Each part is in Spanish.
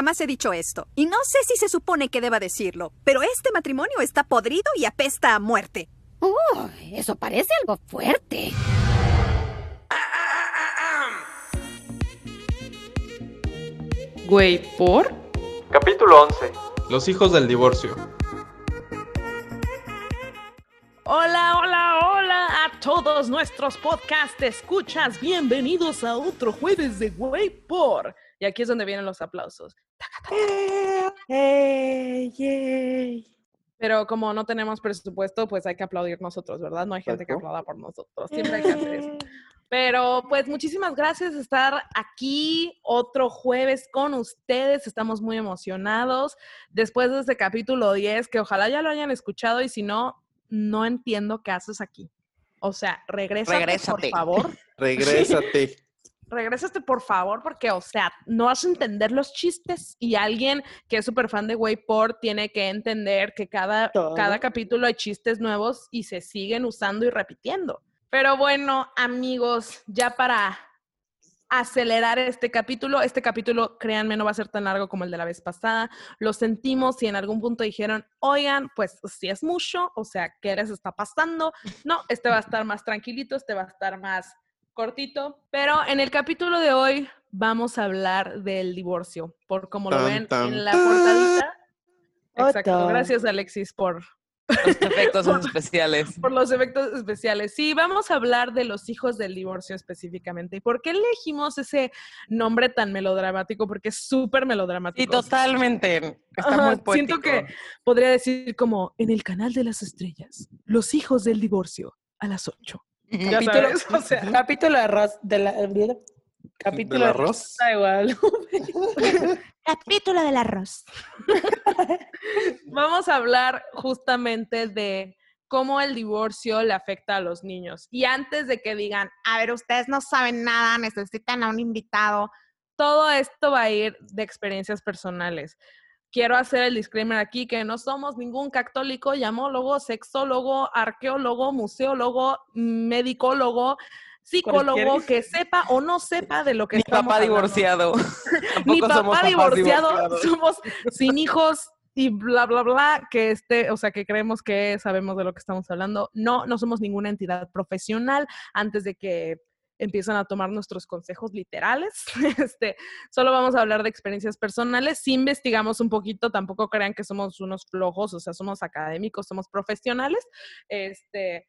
jamás he dicho esto. Y no sé si se supone que deba decirlo, pero este matrimonio está podrido y apesta a muerte. Uh, eso parece algo fuerte. Güey, ¿por? Capítulo 11. Los hijos del divorcio. Hola, hola, hola a todos nuestros podcast escuchas. Bienvenidos a otro jueves de Güey por. Y aquí es donde vienen los aplausos. Pero como no tenemos presupuesto, pues hay que aplaudir nosotros, ¿verdad? No hay gente que aplauda por nosotros. Siempre hay que hacer eso. Pero pues muchísimas gracias de estar aquí otro jueves con ustedes. Estamos muy emocionados después de este capítulo 10, que ojalá ya lo hayan escuchado y si no, no entiendo qué haces aquí. O sea, regrésate, por favor. Regrésate. Regrésate, por favor, porque, o sea, no vas a entender los chistes y alguien que es súper fan de Wayport tiene que entender que cada, cada capítulo hay chistes nuevos y se siguen usando y repitiendo. Pero bueno, amigos, ya para acelerar este capítulo, este capítulo, créanme, no va a ser tan largo como el de la vez pasada. Lo sentimos y en algún punto dijeron, oigan, pues si es mucho, o sea, ¿qué les está pasando? No, este va a estar más tranquilito, este va a estar más cortito. Pero en el capítulo de hoy vamos a hablar del divorcio, por como lo ven en la portadita. Exacto. Gracias, Alexis, por, los efectos especiales. Por los efectos especiales. Sí, vamos a hablar de los hijos del divorcio específicamente. ¿Y por qué elegimos ese nombre tan melodramático? Porque es súper melodramático. Sí, totalmente. Está muy poético. Siento que podría decir como en el canal de las estrellas, los hijos del divorcio a las 8. Capítulo, o sea, capítulo de arroz de la capítulo de arroz. Da igual. capítulo del arroz. Vamos a hablar justamente de cómo el divorcio le afecta a los niños. Y antes de que digan, a ver, ustedes no saben nada, necesitan a un invitado, todo esto va a ir de experiencias personales. Quiero hacer el disclaimer aquí que no somos ningún católico, llamólogo, sexólogo, arqueólogo, museólogo, medicólogo psicólogo que sepa o no sepa de lo que Ni estamos papá divorciado. Ni papá divorciado. Somos sin hijos y bla, bla, bla, que este, o sea, que creemos que sabemos de lo que estamos hablando. No, no somos ninguna entidad profesional antes de que empiezan a tomar nuestros consejos literales. Este, solo vamos a hablar de experiencias personales. Si investigamos un poquito, tampoco crean que somos unos flojos, o sea, somos académicos, somos profesionales. Este,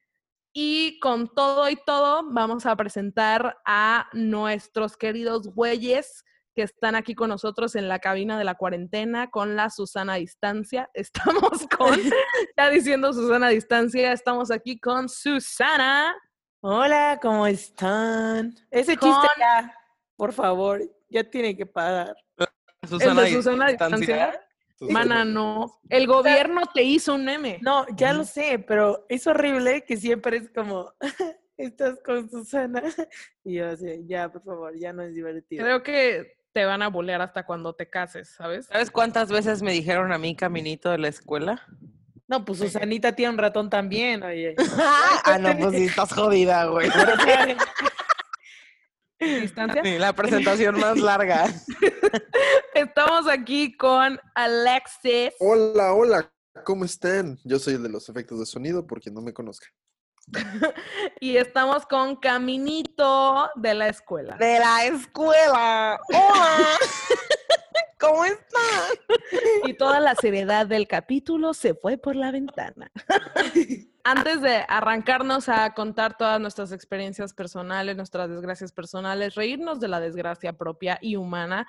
y con todo y todo, vamos a presentar a nuestros queridos güeyes que están aquí con nosotros en la cabina de la cuarentena con la Susana Distancia. Estamos con, ya diciendo Susana Distancia, estamos aquí con Susana. Hola, ¿cómo están? Ese chiste ya, por favor, ya tiene que pagar. Susana, ¿El de Susana Distancia? Mana, no. El gobierno te hizo un meme. No, ya lo sé, pero es horrible que siempre es como, estás con Susana. Y yo así, ya, por favor, ya no es divertido. Creo que te van a bolear hasta cuando te cases, ¿sabes? ¿Sabes cuántas veces me dijeron a mí caminito de la escuela? No, pues Susanita tiene un ratón también, oye. ah, no, pues sí, estás jodida, güey. distancia. la presentación más larga. Estamos aquí con Alexis. Hola, hola, ¿cómo están? Yo soy el de los efectos de sonido, por quien no me conozca. y estamos con Caminito de la escuela. De la escuela. Hola. ¿Cómo están? Y toda la seriedad del capítulo se fue por la ventana. Antes de arrancarnos a contar todas nuestras experiencias personales, nuestras desgracias personales, reírnos de la desgracia propia y humana,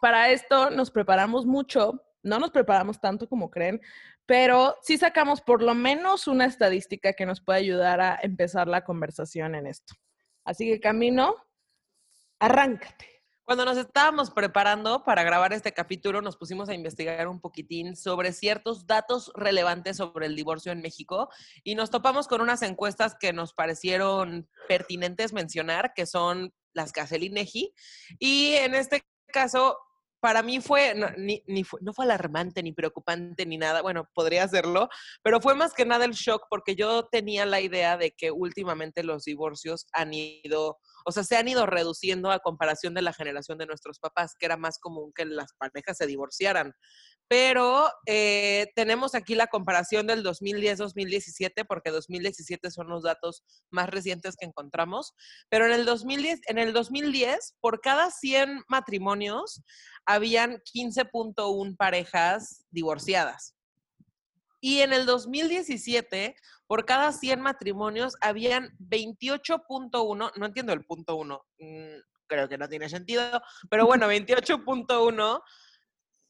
para esto nos preparamos mucho. No nos preparamos tanto como creen, pero sí sacamos por lo menos una estadística que nos puede ayudar a empezar la conversación en esto. Así que Camino, arráncate. Cuando nos estábamos preparando para grabar este capítulo, nos pusimos a investigar un poquitín sobre ciertos datos relevantes sobre el divorcio en México y nos topamos con unas encuestas que nos parecieron pertinentes mencionar, que son las que hace el INEGI. Y en este caso, para mí fue no, ni, fue, no fue alarmante, ni preocupante, ni nada. Bueno, podría hacerlo, pero fue más que nada el shock porque yo tenía la idea de que últimamente los divorcios han ido o sea, se han ido reduciendo a comparación de la generación de nuestros papás, que era más común que las parejas se divorciaran. Pero eh, tenemos aquí la comparación del 2010-2017, porque 2017 son los datos más recientes que encontramos. Pero en el 2010, en el 2010 por cada 100 matrimonios, habían 15.1 parejas divorciadas. Y en el 2017, por cada 100 matrimonios, habían 28.1, no entiendo el punto 1, mm, creo que no tiene sentido, pero bueno, 28.1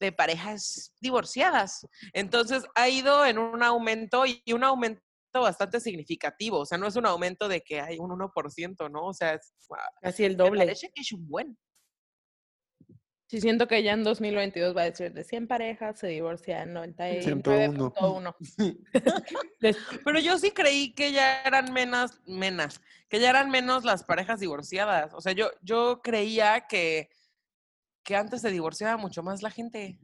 de parejas divorciadas. Entonces ha ido en un aumento y un aumento bastante significativo. O sea, no es un aumento de que hay un 1%, ¿no? O sea, es casi el doble. Me parece que es un buen. Sí, siento que ya en 2022 va a decir de 100 parejas se divorcian 99.1. Pero yo sí creí que ya eran menos, menos, que ya eran menos las parejas divorciadas. O sea, yo, yo creía que, que antes se divorciaba mucho más la gente.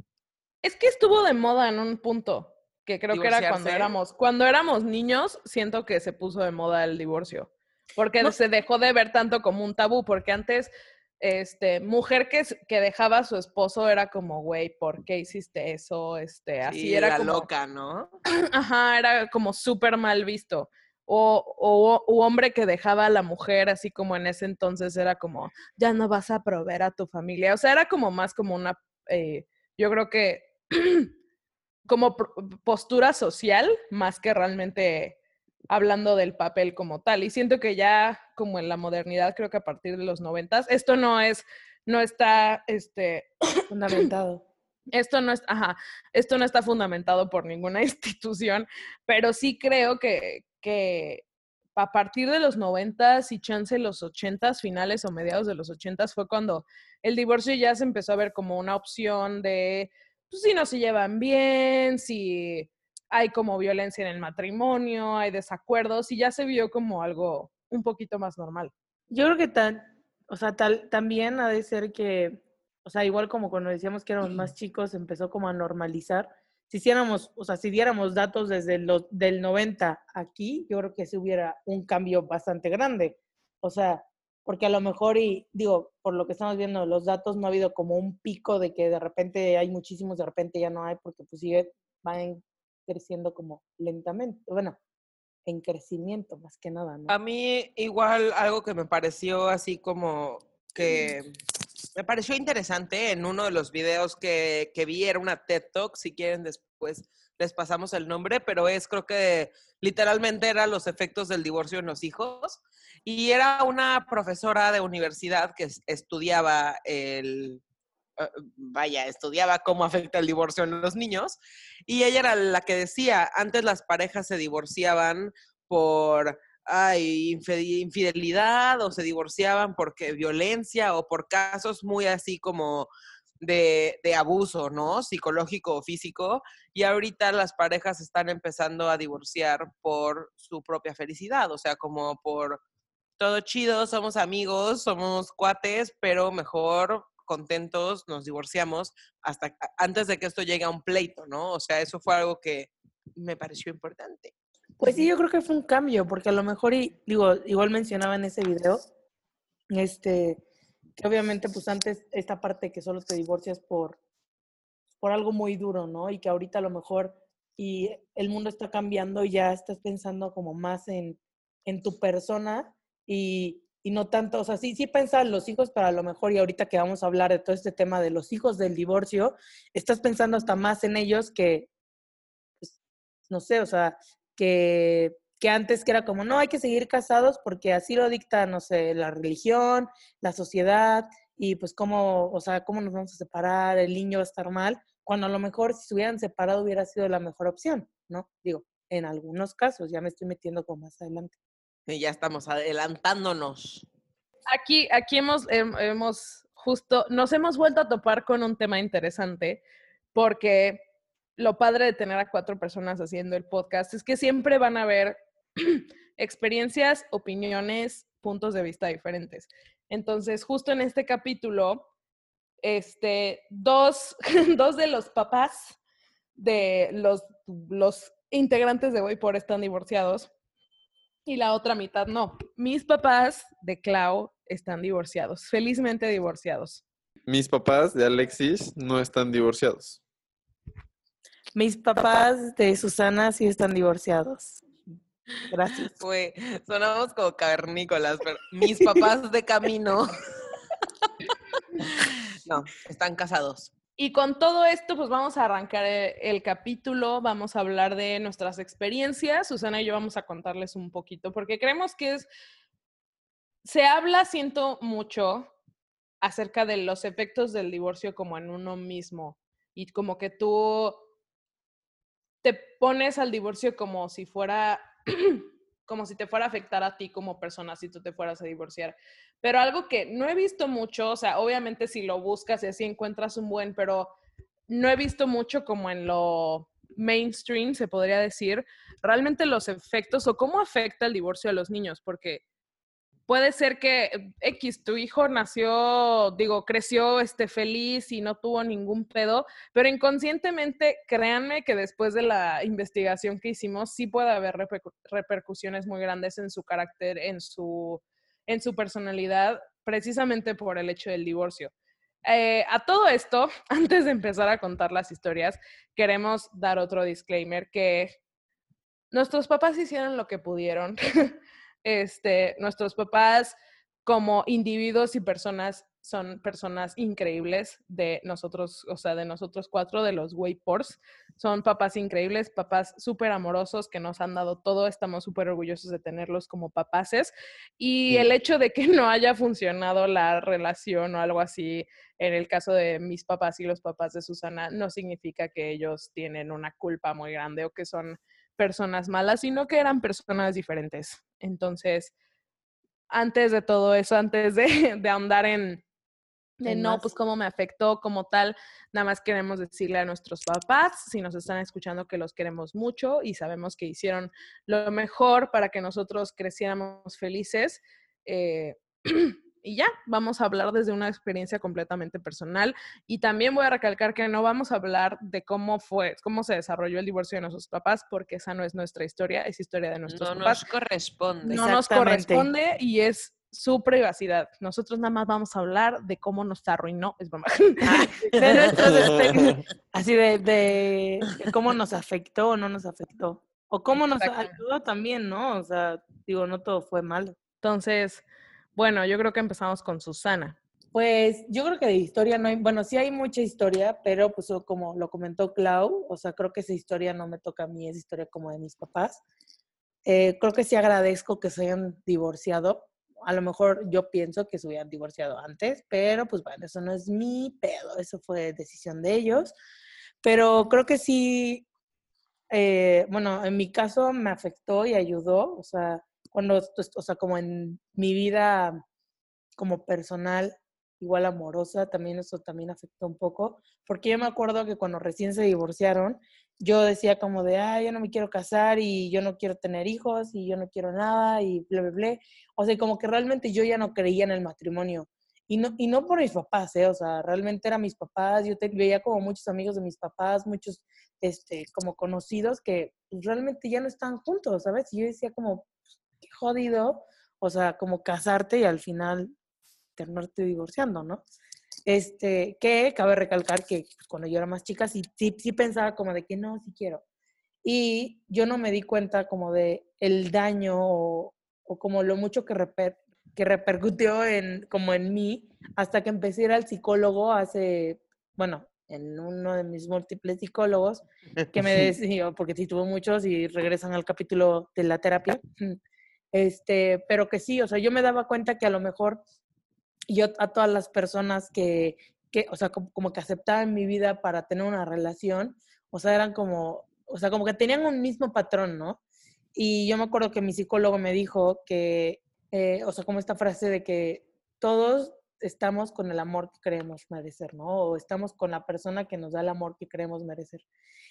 Es que estuvo de moda en un punto, que creo que era cuando éramos, cuando éramos niños, siento que se puso de moda el divorcio. Porque se dejó de ver tanto como un tabú, porque antes este, mujer que, que dejaba a su esposo era como, güey, ¿por qué hiciste eso? Este, así era como, loca, ¿no? Ajá, era como súper mal visto. O, o, hombre que dejaba a la mujer, así como en ese entonces era como, ya no vas a proveer a tu familia. O sea, era como más como una, eh, yo creo que como postura social, más que realmente hablando del papel como tal. Y siento que ya como en la modernidad, creo que a partir de los noventas, esto no es, no está, este, fundamentado. Esto no es, ajá, esto no está fundamentado por ninguna institución, pero sí creo que, que a partir de los noventas y chance los ochentas, finales o mediados de los ochentas, fue cuando el divorcio ya se empezó a ver como una opción de, pues si no se llevan bien, si hay como violencia en el matrimonio, hay desacuerdos y ya se vio como algo un poquito más normal. Yo creo que tan, o sea, tal, también ha de ser que, o sea, igual como cuando decíamos que éramos más chicos, empezó como a normalizar. Si hiciéramos, o sea, si diéramos datos desde los del 90 aquí, yo creo que se hubiera un cambio bastante grande. O sea, porque a lo mejor, y digo, por lo que estamos viendo, los datos no ha habido como un pico de que de repente hay muchísimos, de repente ya no hay, porque pues sigue, van creciendo como lentamente, bueno, en crecimiento más que nada, ¿no? A mí igual algo que me pareció así como que me pareció interesante en uno de los videos que, que vi, era una TED Talk, si quieren después les pasamos el nombre, pero es creo que literalmente era los efectos del divorcio en los hijos. Y era una profesora de universidad que estudiaba el, vaya, estudiaba cómo afecta el divorcio en los niños, y ella era la que decía, antes las parejas se divorciaban por infidelidad o se divorciaban porque violencia o por casos muy así como de, de, abuso, ¿no? Psicológico o físico. Y ahorita las parejas están empezando a divorciar por su propia felicidad, o sea, como por todo chido, somos amigos, somos cuates, pero mejor contentos, nos divorciamos hasta antes de que esto llegue a un pleito, ¿no? O sea, eso fue algo que me pareció importante. Pues sí, yo creo que fue un cambio, porque a lo mejor, y, digo, igual mencionaba en ese video, este, que obviamente pues antes esta parte que solo te divorcias por, por algo muy duro, ¿no? Y que ahorita a lo mejor y el mundo está cambiando y ya estás pensando como más en, en tu persona y, y no tanto, o sea, sí, sí en los hijos, pero a lo mejor, y ahorita que vamos a hablar de todo este tema de los hijos del divorcio, estás pensando hasta más en ellos que, pues, no sé, o sea, que, que antes que era como, no, hay que seguir casados porque así lo dicta, no sé, la religión, la sociedad, y pues cómo, o sea, cómo nos vamos a separar, el niño va a estar mal, cuando a lo mejor si se hubieran separado hubiera sido la mejor opción, ¿no? Digo, en algunos casos, ya me estoy metiendo como más adelante. Y ya estamos adelantándonos. Aquí, aquí hemos, hemos justo, nos hemos vuelto a topar con un tema interesante, porque lo padre de tener a cuatro personas haciendo el podcast es que siempre van a haber experiencias, opiniones, puntos de vista diferentes. Entonces, justo en este capítulo, este, dos, dos de los papás de los, los integrantes de Voy por están divorciados y la otra mitad no. Mis papás de Clau están divorciados, felizmente divorciados. Mis papás de Alexis no están divorciados. Mis papás de Susana sí están divorciados. Gracias. Fue, sonamos como cavernícolas, pero mis papás de camino. no, están casados. Y con todo esto, pues vamos a arrancar eh, el, capítulo, vamos a hablar de nuestras experiencias. Susana y yo vamos a contarles un poquito, porque creemos que es, se habla, siento mucho, acerca de los efectos del divorcio como en uno mismo y como que tú te pones al divorcio como si fuera, como si te fuera a afectar a ti como persona si tú te fueras a divorciar. Pero algo que no he visto mucho, o sea, obviamente si lo buscas y así encuentras un buen, pero no he visto mucho como en lo mainstream, se podría decir, realmente los efectos o cómo afecta el divorcio a los niños, porque puede ser que X, tu hijo nació, digo, creció este, feliz y no tuvo ningún pedo, pero inconscientemente, créanme que después de la investigación que hicimos, sí puede haber repercusiones muy grandes en su carácter, en su en su personalidad precisamente por el hecho del divorcio. Eh, a todo esto, antes de empezar a contar las historias, queremos dar otro disclaimer que nuestros papás hicieron lo que pudieron. este, nuestros papás como individuos y personas son personas increíbles de nosotros, o sea, de nosotros cuatro, de los Waypors. Son papás increíbles, papás súper amorosos que nos han dado todo. Estamos súper orgullosos de tenerlos como papaces. Y el hecho de que no haya funcionado la relación o algo así, en el caso de mis papás y los papás de Susana, no significa que ellos tienen una culpa muy grande o que son personas malas, sino que eran personas diferentes. Entonces, antes de todo eso, antes de, de ahondar en, de no, pues cómo me afectó como tal. Nada más queremos decirle a nuestros papás, si nos están escuchando, que los queremos mucho y sabemos que hicieron lo mejor para que nosotros creciéramos felices. Eh, y ya, vamos a hablar desde una experiencia completamente personal. Y también voy a recalcar que no vamos a hablar de cómo fue, cómo se desarrolló el divorcio de nuestros papás, porque esa no es nuestra historia, es historia de nuestros papás. No nos corresponde. No nos corresponde y es su privacidad. Nosotros nada más vamos a hablar de cómo nos arruinó, es broma. Ah, así de, de, cómo nos afectó o no nos afectó. O cómo nos ayudó también, ¿no? O sea, digo, no todo fue malo. Entonces, bueno, yo creo que empezamos con Susana. Pues yo creo que de historia no hay, bueno, sí hay mucha historia, pero pues como lo comentó Clau, o sea, creo que esa historia no me toca a mí, es historia como de mis papás. Eh, creo que sí agradezco que se hayan divorciado, a lo mejor yo pienso que se hubieran divorciado antes, pero pues bueno, eso no es mi pedo, eso fue decisión de ellos. Pero creo que sí, eh, bueno, en mi caso me afectó y ayudó, o sea, cuando, pues, o sea, como en mi vida como personal, igual amorosa, también eso también afectó un poco, porque yo me acuerdo que cuando recién se divorciaron, yo decía como de, ah, yo no me quiero casar y yo no quiero tener hijos y yo no quiero nada y bla, bla, bla. O sea, como que realmente yo ya no creía en el matrimonio. Y no, y no por mis papás, ¿eh? O sea, realmente eran mis papás. Yo te, veía como muchos amigos de mis papás, muchos, este, como conocidos que pues, realmente ya no están juntos, ¿sabes? Y yo decía como, jodido, o sea, como casarte y al final terminarte divorciando, ¿no? Este, que cabe recalcar que cuando yo era más chica sí, sí, sí pensaba como de que no, sí quiero. Y yo no me di cuenta como de el daño o, como lo mucho que, reper, que repercutió en, como en mí hasta que empecé a ir al psicólogo hace, bueno, en uno de mis múltiples psicólogos que me decía, porque sí tuvo muchos y regresan al capítulo de la terapia, este, pero que sí, o sea, yo me daba cuenta que a lo mejor yo a todas las personas que, o sea, como, que aceptaban mi vida para tener una relación, o sea, eran como, o sea, como que tenían un mismo patrón, ¿no? Y yo me acuerdo que mi psicólogo me dijo que, eh, o sea, como esta frase de que todos estamos con el amor que creemos merecer, ¿no? O estamos con la persona que nos da el amor que creemos merecer.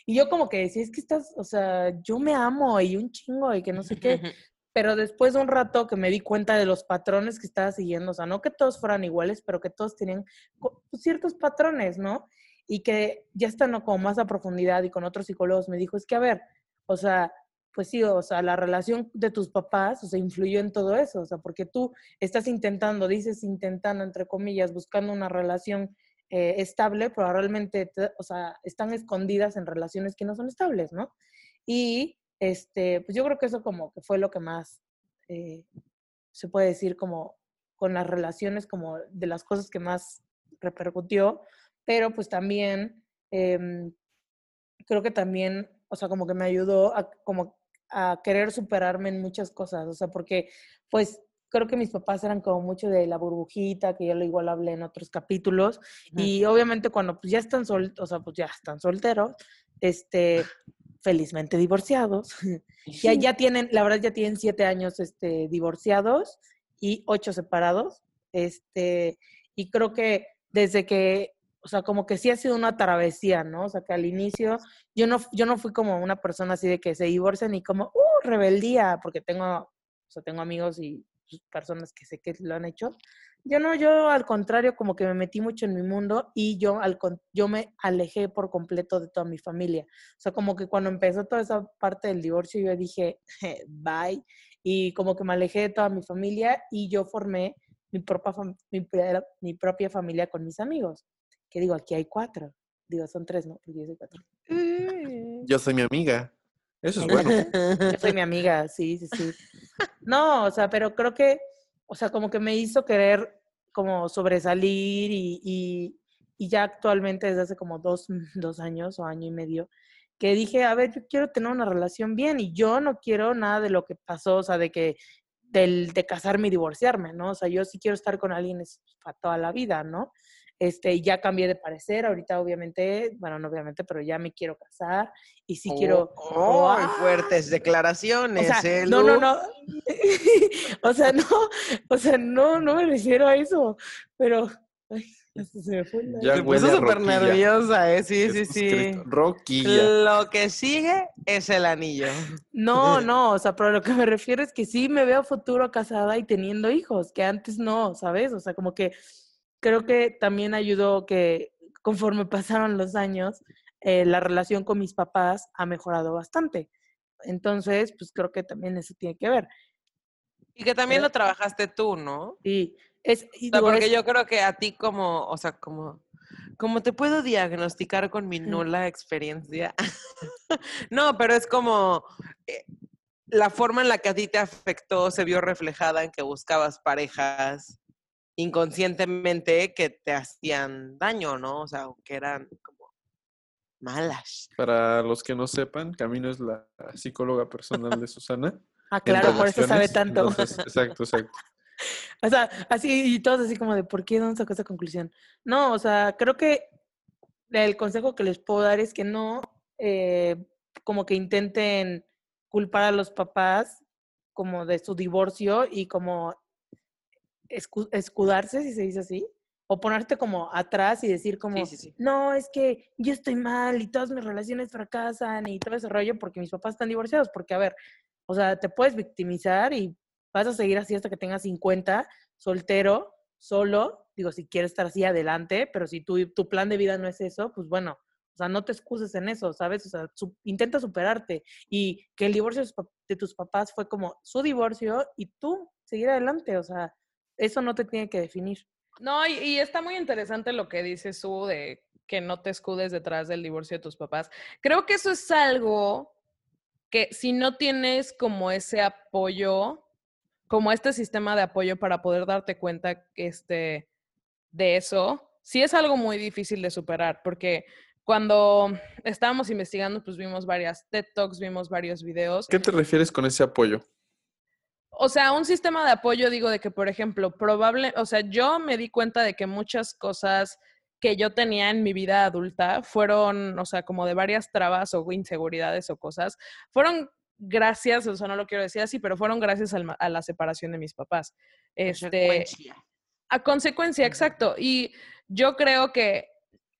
Y yo como que decía, es que estás, o sea, yo me amo y un chingo y que no sé qué, pero después de un rato que me di cuenta de los patrones que estaba siguiendo, o sea, no que todos fueran iguales, pero que todos tenían pues, ciertos patrones, ¿no? Y que ya estando como más a profundidad y con otros psicólogos me dijo, es que a ver, o sea, pues sí, o sea, la relación de tus papás, o sea, influyó en todo eso, o sea, porque tú estás intentando, dices intentando, entre comillas, buscando una relación eh, estable, pero realmente, o sea, están escondidas en relaciones que no son estables, ¿no? Y, este, pues yo creo que eso como que fue lo que más, eh, se puede decir como con las relaciones, como de las cosas que más repercutió, pero pues también, em, creo que también, o sea, como que me ayudó a, como a querer superarme en muchas cosas, o sea, porque pues creo que mis papás eran como mucho de la burbujita, que yo lo igual hablé en otros capítulos, y obviamente cuando pues ya están sol, o sea, pues ya están solteros, este, felizmente divorciados, ya, ya tienen, la verdad ya tienen siete años este, divorciados y ocho separados, este, y creo que desde que o sea, como que sí ha sido una travesía, ¿no? O sea, que al inicio yo no, yo no fui como una persona así de que se divorcian y como, uh, rebeldía, porque tengo, o sea, tengo amigos y pues, personas que sé que lo han hecho. Yo no, yo al contrario, como que me metí mucho en mi mundo y yo, al, yo me alejé por completo de toda mi familia. O sea, como que cuando empezó toda esa parte del divorcio, yo dije, bye, y como que me alejé de toda mi familia y yo formé mi propia, mi, mi propia familia con mis amigos que digo, aquí hay cuatro. Digo, son tres, ¿no? Porque yo soy cuatro. Mm. Yo soy mi amiga. Eso es bueno. Yo soy mi amiga, sí, sí, sí. No, o sea, pero creo que, o sea, como que me hizo querer como sobresalir y, y, y ya actualmente desde hace como dos, dos años o año y medio, que dije, a ver, yo quiero tener una relación bien y yo no quiero nada de lo que pasó, o sea, de que del, de casarme y divorciarme, ¿no? O sea, yo sí quiero estar con alguien para toda la vida, ¿no? Este, ya cambié de parecer, ahorita obviamente, bueno, no obviamente, pero ya me quiero casar y sí quiero... ¡Oh! ¡Oh! fuertes declaraciones, o sea, No, no, no. o sea, no, o sea, no, no me refiero a eso, pero... Ay, se me fue ya puso súper nerviosa, ¿eh? Sí, sí, sí. Roquilla. Lo que sigue es el anillo. No, no, o sea, pero lo que me refiero es que sí me veo futuro casada y teniendo hijos, que antes no, ¿sabes? O sea, como que creo que también ayudó que conforme pasaron los años, eh, la relación con mis papás ha mejorado bastante. Entonces, pues creo que también eso tiene que ver. Y que también lo trabajaste tú, ¿no? Sí. Es, porque yo creo que a ti como, o sea, como, como te puedo diagnosticar con mi nula experiencia. no, pero es como eh, la forma en la que a ti te afectó se vio reflejada en que buscabas parejas inconscientemente que te hacían daño, ¿no? O sea, que eran como malas. Para los que no sepan, Camino es la psicóloga personal de Susana. ah, claro, por eso sabe tanto. exacto, exacto. O sea, así y todos así como de, ¿por qué no sacó esa conclusión? No, o sea, creo que el consejo que les puedo dar es que no, eh, como que intenten culpar a los papás como de su divorcio y como escudarse, si se dice así, o ponerte como atrás y decir como, no, es que yo estoy mal y todas mis relaciones fracasan y todo ese rollo porque mis papás están divorciados, porque a ver, o sea, te puedes victimizar y vas a seguir así hasta que tengas 50, soltero, solo, digo, si quieres estar así adelante, pero si tu, tu plan de vida no es eso, pues bueno, o sea, no te excuses en eso, ¿sabes? O sea, intenta superarte y que el divorcio de tus papás fue como su divorcio y tú seguir adelante, o sea, eso no te tiene que definir. No, y, está muy interesante lo que dice Su de que no te escudes detrás del divorcio de tus papás. Creo que eso es algo que si no tienes como ese apoyo, como este sistema de apoyo para poder darte cuenta este, de eso, sí es algo muy difícil de superar, porque cuando estábamos investigando, pues vimos varias TED Talks, vimos varios videos. ¿Qué te refieres con ese apoyo? O sea, un sistema de apoyo, digo, de que, por ejemplo, probable, o sea, yo me di cuenta de que muchas cosas que yo tenía en mi vida adulta fueron, o sea, como de varias trabas o inseguridades o cosas, fueron gracias, o sea, no lo quiero decir así, pero fueron gracias a la separación de mis papás. Este, a consecuencia, exacto. Y yo creo que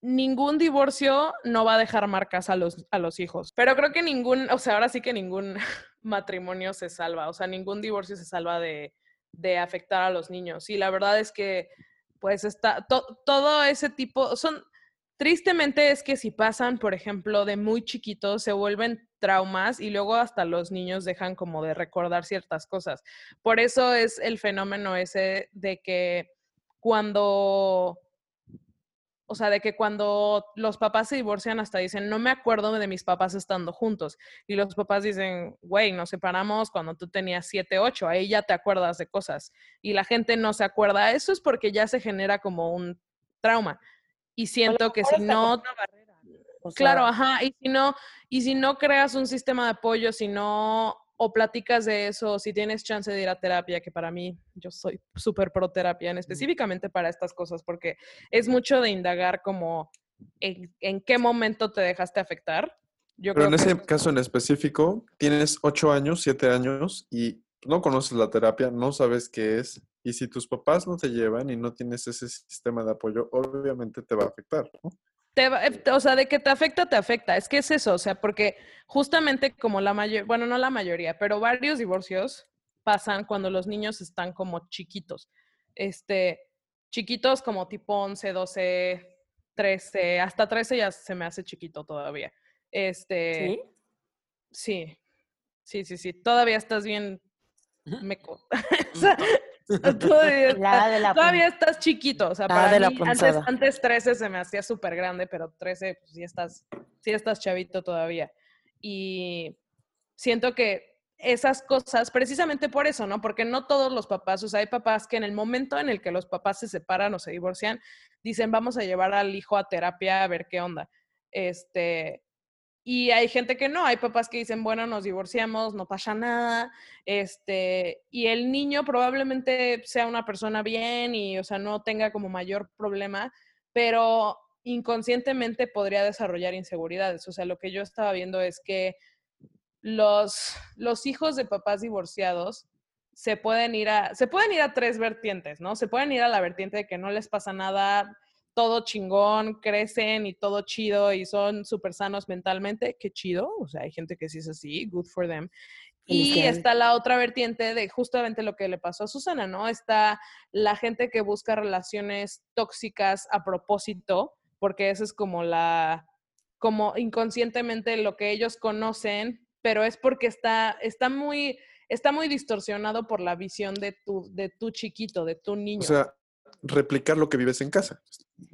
ningún divorcio no va a dejar marcas a los, a los hijos. Pero creo que ningún, o sea, ahora sí que ningún matrimonio se salva, o sea, ningún divorcio se salva de, de afectar a los niños. Y la verdad es que, pues, está, todo ese tipo, son, tristemente es que si pasan, por ejemplo, de muy chiquitos, se vuelven traumas y luego hasta los niños dejan como de recordar ciertas cosas. Por eso es el fenómeno ese de que cuando o sea, de que cuando los papás se divorcian hasta dicen, no me acuerdo de mis papás estando juntos. Y los papás dicen, güey, nos separamos cuando tú tenías 7, 8, ahí ya te acuerdas de cosas. Y la gente no se acuerda. Eso es porque ya se genera como un trauma. Y siento que si no... claro, ajá. Y si no, y si no creas un sistema de apoyo, si no o platicas de eso, si tienes chance de ir a terapia, que para mí yo soy súper pro terapia, en específicamente para estas cosas, porque es mucho de indagar como en, qué momento te dejaste afectar. Yo Pero en ese caso en específico, tienes ocho años, siete años y no conoces la terapia, no sabes qué es, y si tus papás no te llevan y no tienes ese sistema de apoyo, obviamente te va a afectar, ¿no? Eh, o sea, de que te afecta, te afecta. Es que es eso, o sea, porque justamente como la mayoría, bueno, no la mayoría, pero varios divorcios pasan cuando los niños están como chiquitos. Este, chiquitos como tipo 11, 12, 13, hasta 13 ya se me hace chiquito todavía. Este, ¿Sí? Sí, sí, sí, Todavía estás bien meco. o sea, todavía, estás chiquito. O sea, para mí, antes, antes 13 se me hacía súper grande, pero 13, pues sí estás, sí estás chavito todavía. Y siento que esas cosas, precisamente por eso, ¿no? Porque no todos los papás, o sea, hay papás que en el momento en el que los papás se separan o se divorcian, dicen, vamos a llevar al hijo a terapia a ver qué onda. Este, y hay gente que no, hay papás que dicen, bueno, nos divorciamos, no pasa nada, este, y el niño probablemente sea una persona bien y, o sea, no tenga como mayor problema, pero inconscientemente podría desarrollar inseguridades. O sea, lo que yo estaba viendo es que los, los hijos de papás divorciados se pueden ir a, se pueden ir a tres vertientes, ¿no? Se pueden ir a la vertiente de que no les pasa nada, todo chingón, crecen y todo chido y son súper sanos mentalmente, qué chido, o sea, hay gente que sí es así, good for them. Y está la otra vertiente de justamente lo que le pasó a Susana, ¿no? Está la gente que busca relaciones tóxicas a propósito, porque eso es como la, como inconscientemente lo que ellos conocen, pero es porque está, está muy, está muy distorsionado por la visión de tu, de tu chiquito, de tu niño. O sea, replicar lo que vives en casa.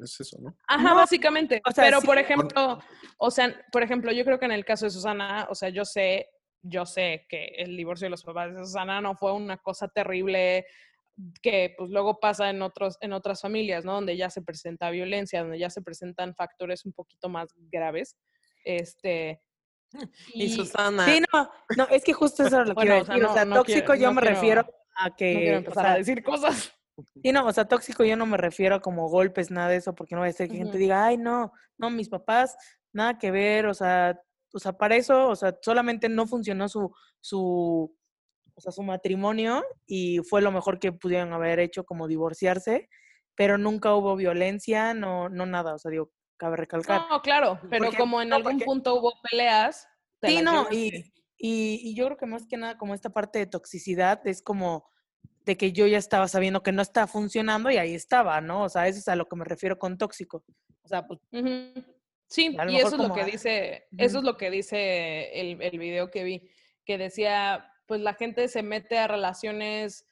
Es eso, ¿no? Ajá, básicamente. Pero, por ejemplo, o sea, por ejemplo, yo creo que en el caso de Susana, o sea, yo sé, yo sé que el divorcio de los papás de Susana no fue una cosa terrible que pues luego pasa en otros en otras familias, ¿no? Donde ya se presenta violencia, donde ya se presentan factores un poquito más graves. Este y, Susana. Sí, no, no, es que justo eso es lo que quiero decir. O sea, tóxico yo me refiero a que empezar a decir cosas. Sí, no, o sea, tóxico yo no me refiero a como golpes, nada de eso, porque no va a ser que gente diga, ay, no, no, mis papás, nada que ver, o sea, o sea, para eso, o sea, solamente no funcionó su, su, o sea, su matrimonio y fue lo mejor que pudieron haber hecho como divorciarse, pero nunca hubo violencia, no, no nada, o sea, digo, cabe recalcar. No, claro, pero como en algún punto hubo peleas. Sí, no, y, y yo creo que más que nada como esta parte de toxicidad es como de que yo ya estaba sabiendo que no está funcionando y ahí estaba, ¿no? O sea, eso es a lo que me refiero con tóxico. O sea, pues... Sí, y eso es lo que dice, eso es lo que dice el, el video que vi, que decía, pues la gente se mete a relaciones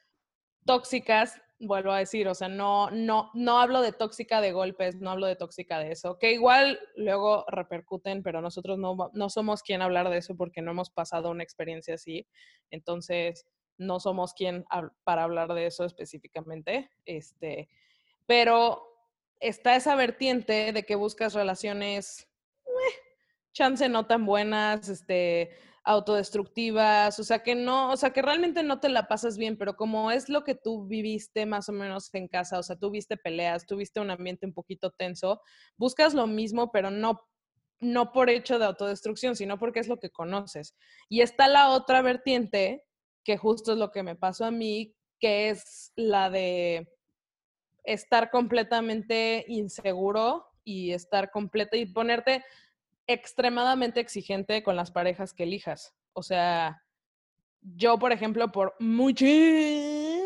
tóxicas, vuelvo a decir, o sea, no, no, no hablo de tóxica de golpes, no hablo de tóxica de eso, que igual luego repercuten, pero nosotros no, no somos quien hablar de eso porque no hemos pasado una experiencia así. Entonces, no somos quien para hablar de eso específicamente, este, pero está esa vertiente de que buscas relaciones, eh, chance no tan buenas, este, autodestructivas, o sea que no, o sea que realmente no te la pasas bien, pero como es lo que tú viviste más o menos en casa, o sea, tú viste peleas, tuviste un ambiente un poquito tenso, buscas lo mismo, pero no no por hecho de autodestrucción, sino porque es lo que conoces. Y está la otra vertiente que justo es lo que me pasó a mí, que es la de estar completamente inseguro y estar completa y ponerte extremadamente exigente con las parejas que elijas. O sea, yo, por ejemplo, por muchísimo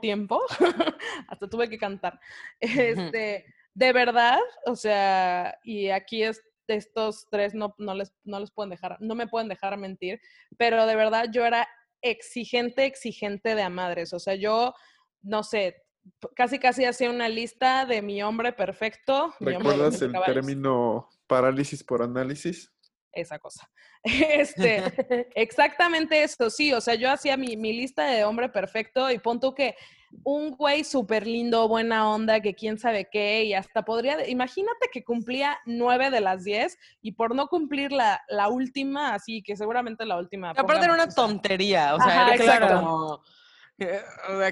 tiempo, hasta tuve que cantar, este, de verdad, o sea, y aquí es estos tres no, no, les, no les pueden dejar, no me pueden dejar mentir, pero de verdad yo era exigente, exigente de a madres. O sea, yo, no sé, casi casi hacía una lista de mi hombre perfecto. ¿Recuerdas el término parálisis por análisis? Esa cosa. Este, exactamente eso, sí. O sea, yo hacía mi, mi lista de hombre perfecto y punto que un güey súper lindo, buena onda, que quién sabe qué, y hasta podría, imagínate que cumplía nueve de las diez y por no cumplir la, la última, así que seguramente la última. Aparte era una tontería, o sea, era como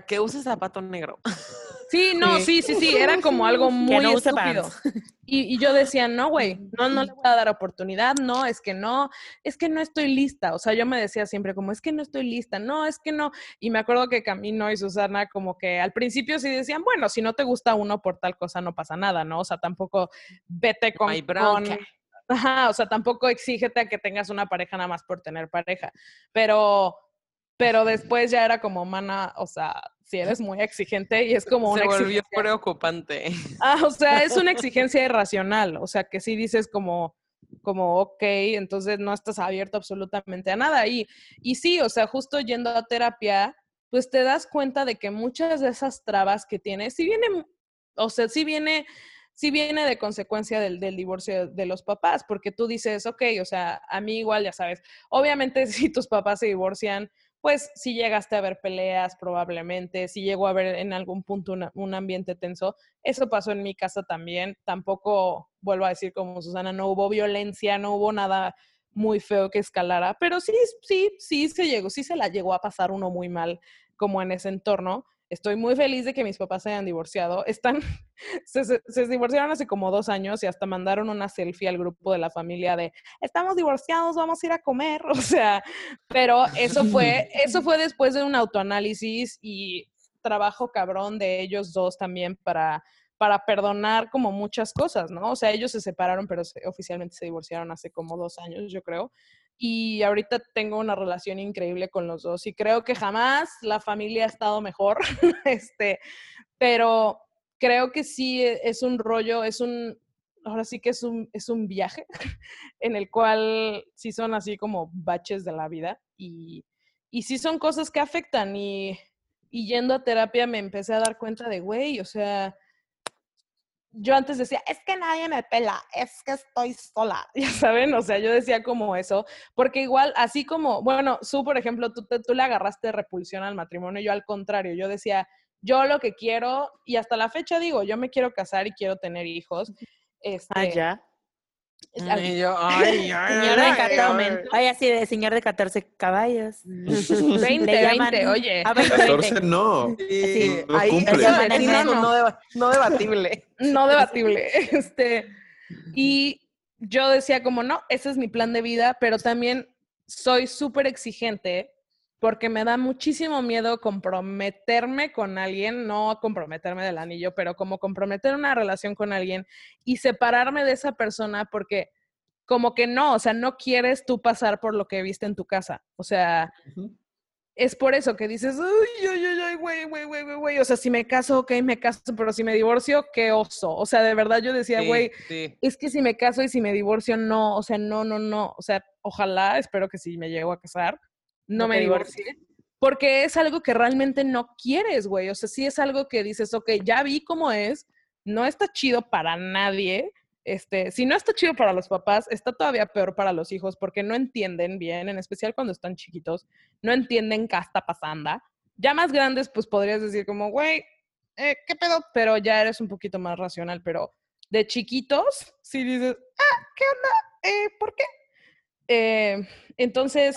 que use zapato negro. Sí, no, sí, sí, sí, era como algo muy estúpido. Y, yo decía, no, güey, no, no le voy a dar oportunidad, no, es que no, es que no estoy lista. O sea, yo me decía siempre como, es que no estoy lista, no, es que no. Y me acuerdo que Camino y Susana como que al principio sí decían, bueno, si no te gusta uno por tal cosa no pasa nada, ¿no? O sea, tampoco vete con... con Ajá, o sea, tampoco exígete a que tengas una pareja nada más por tener pareja. Pero pero después ya era como, mana, o sea, si eres muy exigente y es como una Se volvió preocupante. Ah, o sea, es una exigencia irracional, o sea, que si dices como, como, ok, entonces no estás abierto absolutamente a nada. Y, y sí, o sea, justo yendo a terapia, pues te das cuenta de que muchas de esas trabas que tienes, si viene, o sea, si viene, si viene de consecuencia del, del, divorcio de los papás, porque tú dices, ok, o sea, a mí igual, ya sabes, obviamente si tus papás se divorcian, pues si llegaste a ver peleas probablemente, si llegó a haber en algún punto un ambiente tenso. Eso pasó en mi casa también. Tampoco, vuelvo a decir como Susana, no hubo violencia, no hubo nada muy feo que escalara, pero sí, sí, sí se llegó, sí se la llegó a pasar uno muy mal como en ese entorno. Estoy muy feliz de que mis papás se hayan divorciado. Están, se, divorciaron hace como dos años y hasta mandaron una selfie al grupo de la familia de estamos divorciados, vamos a ir a comer. O sea, pero eso fue, eso fue después de un autoanálisis y trabajo cabrón de ellos dos también para, para perdonar como muchas cosas, ¿no? O sea, ellos se separaron, pero oficialmente se divorciaron hace como dos años, yo creo y ahorita tengo una relación increíble con los dos y creo que jamás la familia ha estado mejor, este, pero creo que sí es un rollo, es un, ahora sí que es un, es un viaje en el cual sí son así como baches de la vida y, y sí son cosas que afectan y, y yendo a terapia me empecé a dar cuenta de, güey, o sea, yo antes decía, es que nadie me pela, es que estoy sola, ya saben, o sea, yo decía como eso, porque igual, así como, bueno, tú, por ejemplo, tú, tú le agarraste repulsión al matrimonio, yo al contrario, yo decía, yo lo que quiero, y hasta la fecha digo, yo me quiero casar y quiero tener hijos. Ah, este, ah, ya. Y yo, ay, ay, señor de 14, ay, así de señor de 14 caballos. 20, 20, oye. A 20, 14 no. Sí. No, ahí, cumple. no, no, no, no debatible. No debatible. Este, y yo decía como, no, ese es mi plan de vida, pero también soy súper exigente porque me da muchísimo miedo comprometerme con alguien, no comprometerme del anillo, pero como comprometer una relación con alguien y separarme de esa persona porque como que no, o sea, no quieres tú pasar por lo que viste en tu casa. O sea, es por eso que dices, ay, ay, ay, güey, güey, güey, güey, o sea, si me caso, ok, me caso, pero si me divorcio, qué oso. O sea, de verdad yo decía, güey, es que si me caso y si me divorcio, no, o sea, no, no, no, o sea, ojalá, espero que si me llego a casar, no, me divorcié. Porque es algo que realmente no quieres, güey. O sea, sí es algo que dices, ok, ya vi cómo es, no está chido para nadie. Este, si no está chido para los papás, está todavía peor para los hijos porque no entienden bien, en especial cuando están chiquitos, no entienden qué está pasando. Ya más grandes, pues podrías decir como, güey, eh, ¿qué pedo? Pero ya eres un poquito más racional, pero de chiquitos, si dices, ah, ¿qué onda? Eh, ¿Por qué? Eh, entonces,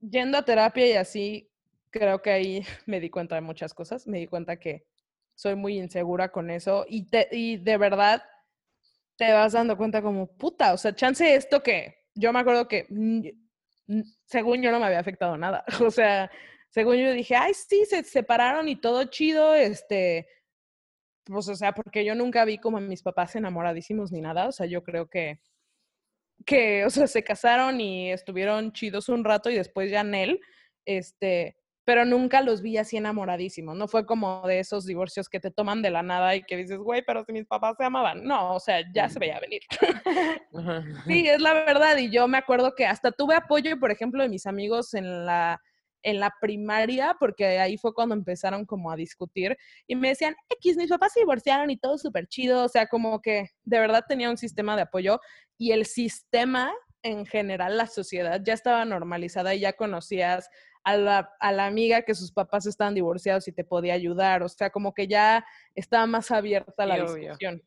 yendo a terapia y así, creo que ahí me di cuenta de muchas cosas. Me di cuenta que soy muy insegura con eso y, te, y de verdad te vas dando cuenta como, puta, o sea, chance esto que yo me acuerdo que según yo no me había afectado nada. O sea, según yo dije, ay, sí, se separaron y todo chido, este, pues, o sea, porque yo nunca vi como a mis papás enamoradísimos ni nada. O sea, yo creo que que, o sea, se casaron y estuvieron chidos un rato y después ya Nel, este, pero nunca los vi así enamoradísimos. No fue como de esos divorcios que te toman de la nada y que dices, güey, pero si mis papás se amaban. No, o sea, ya se veía venir. sí, es la verdad. Y yo me acuerdo que hasta tuve apoyo, por ejemplo, de mis amigos en la en la primaria, porque ahí fue cuando empezaron como a discutir y me decían, X, mis papás se divorciaron y todo súper chido, o sea, como que de verdad tenía un sistema de apoyo y el sistema en general, la sociedad ya estaba normalizada y ya conocías a la, a la amiga que sus papás estaban divorciados y te podía ayudar, o sea, como que ya estaba más abierta la discusión.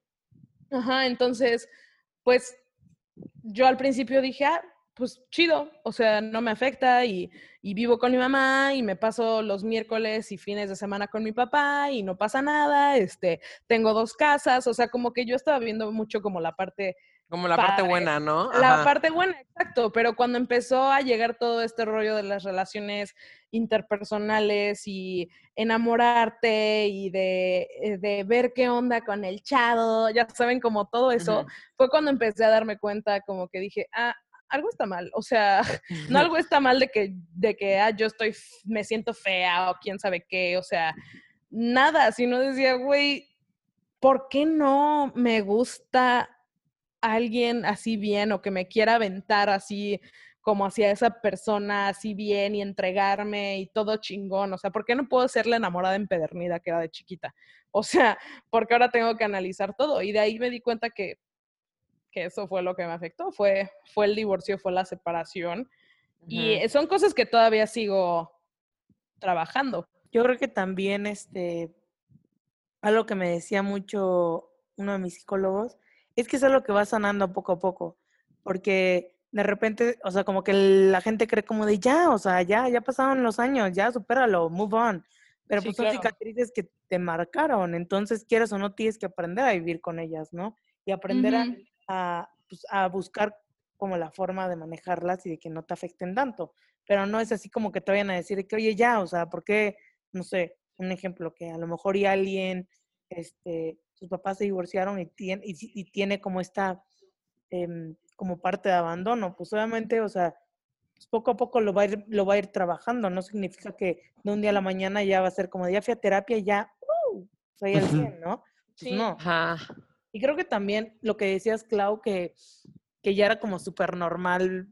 Ajá, entonces, pues yo al principio dije, ah, pues chido, o sea, no me afecta y, y, vivo con mi mamá y me paso los miércoles y fines de semana con mi papá y no pasa nada, este, tengo dos casas, o sea, como que yo estaba viendo mucho como la parte... Como la parte buena, ¿no? La parte buena, exacto, pero cuando empezó a llegar todo este rollo de las relaciones interpersonales y enamorarte y de, eh, de ver qué onda con el chado, ya saben, como todo eso, fue cuando empecé a darme cuenta, como que dije, ah, algo está mal. O sea, no algo está mal de que, de que ah, yo estoy, me siento fea o quién sabe qué. O sea, nada, sino decía, güey, ¿por qué no me gusta alguien así bien o que me quiera aventar así como hacia esa persona así bien y entregarme y todo chingón. O sea, ¿por qué no puedo ser la enamorada empedernida que era de chiquita? O sea, porque ahora tengo que analizar todo. Y de ahí me di cuenta que que eso fue lo que me afectó, fue, fue el divorcio, fue la separación. Y son cosas que todavía sigo trabajando. Yo creo que también, este, algo que me decía mucho uno de mis psicólogos, es que es algo que va sanando poco a poco, porque de repente, o sea, como que la gente cree como de ya, o sea, ya, ya pasaron los años, ya supéralo, move on. Pero pues son cicatrices que te marcaron, entonces quieras o no tienes que aprender a vivir con ellas, ¿no? Y aprender a pues, a, buscar como la forma de manejarlas y de que no te afecten tanto. Pero no es así como que te vayan a decir que, oye, ya, o sea, ¿por qué? No sé, un ejemplo, que a lo mejor y alguien, este, sus papás se divorciaron y tiene, y, tiene como esta, em, como parte de abandono, pues obviamente, o sea, pues poco a poco lo va, a ir, lo va a ir trabajando, no significa que de un día a la mañana ya va a ser como de ya fui a terapia y ya, uh, soy el 100, ¿no? Pues sí. no. Ajá. Y creo que también lo que decías, Clau, que, que ya era como súper normal,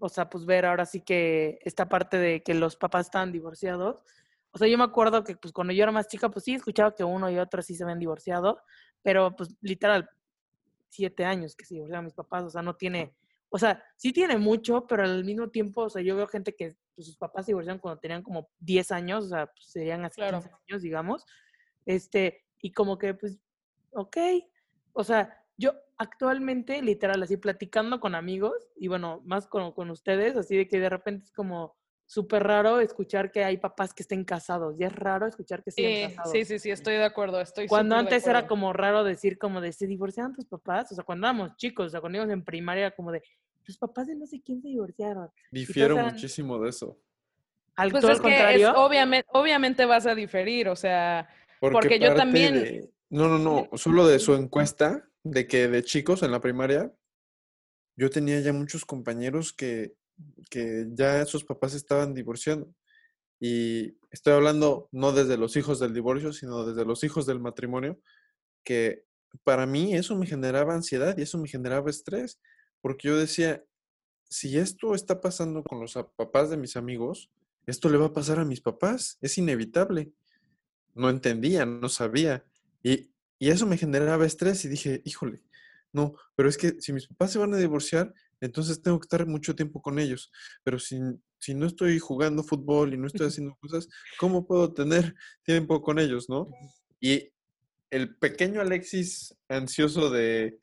o sea, pues ver ahora sí que esta parte de que los papás estaban divorciados. O sea, yo me acuerdo que pues cuando yo era más chica, pues sí, escuchaba que uno y otro sí se habían divorciado, pero pues literal, siete años que se divorciaron mis papás, o sea, no tiene, o sea, sí tiene mucho, pero al mismo tiempo, o sea, yo veo gente que pues, sus papás se divorciaron cuando tenían como 10 años, o sea, pues serían así claro. 15 años, digamos, este, y como que pues, ok, o sea, yo actualmente, literal, así platicando con amigos y bueno, más con, con ustedes, así de que de repente es como súper raro escuchar que hay papás que estén casados. Y es raro escuchar que estén casados. Sí, sí, sí, estoy de acuerdo. Estoy cuando antes era como raro decir como de, ¿se divorciaron tus papás? O sea, cuando éramos chicos, o sea, cuando íbamos en primaria, como de, tus papás de no sé quién se divorciaron. Difiero muchísimo de eso. Al, pues es contrario. obviamente, obviamente vas a diferir, o sea, porque, yo también... No, no, no, solo de su encuesta, de que de chicos en la primaria, yo tenía ya muchos compañeros que, que ya sus papás estaban divorciando. Y estoy hablando no desde los hijos del divorcio, sino desde los hijos del matrimonio, que para mí eso me generaba ansiedad y eso me generaba estrés, porque yo decía, si esto está pasando con los papás de mis amigos, esto le va a pasar a mis papás, es inevitable. No entendía, no sabía. Y, eso me generaba estrés y dije, híjole, no, pero es que si mis papás se van a divorciar, entonces tengo que estar mucho tiempo con ellos. Pero si, si no estoy jugando fútbol y no estoy haciendo cosas, ¿cómo puedo tener tiempo con ellos, no? Y el pequeño Alexis ansioso de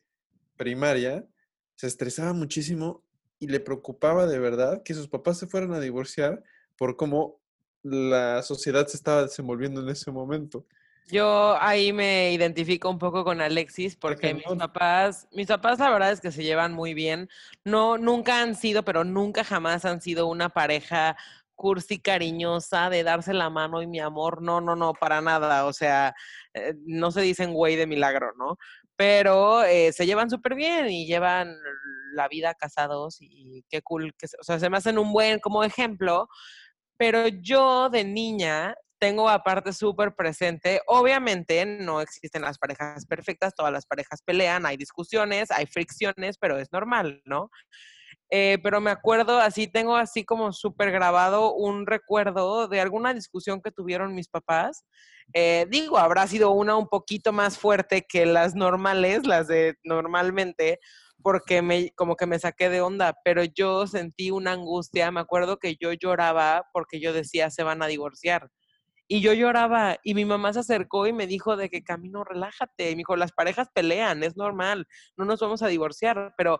primaria se estresaba muchísimo y le preocupaba de verdad que sus papás se fueran a divorciar por cómo la sociedad se estaba desenvolviendo en ese momento. Yo ahí me identifico un poco con Alexis porque mis papás, mis papás la verdad es que se llevan muy bien. No, nunca han sido, pero nunca jamás han sido una pareja cursi cariñosa de darse la mano y mi amor. No, no, no, para nada. O sea, eh, no se dicen güey de milagro, ¿no? Pero eh, se llevan súper bien y llevan la vida casados y qué cool que, o sea, se me hacen un buen como ejemplo Pero yo de niña tengo aparte súper presente, obviamente no existen las parejas perfectas, todas las parejas pelean, hay discusiones, hay fricciones, pero es normal, ¿no? Eh, pero me acuerdo, así tengo así como súper grabado un recuerdo de alguna discusión que tuvieron mis papás. Eh, digo, habrá sido una un poquito más fuerte que las normales, las de normalmente, porque me, como que me saqué de onda, pero yo sentí una angustia, me acuerdo que yo lloraba porque yo decía, se van a divorciar. Y yo lloraba y mi mamá se acercó y me dijo de que camino, relájate. Y me dijo, las parejas pelean, es normal, no nos vamos a divorciar, pero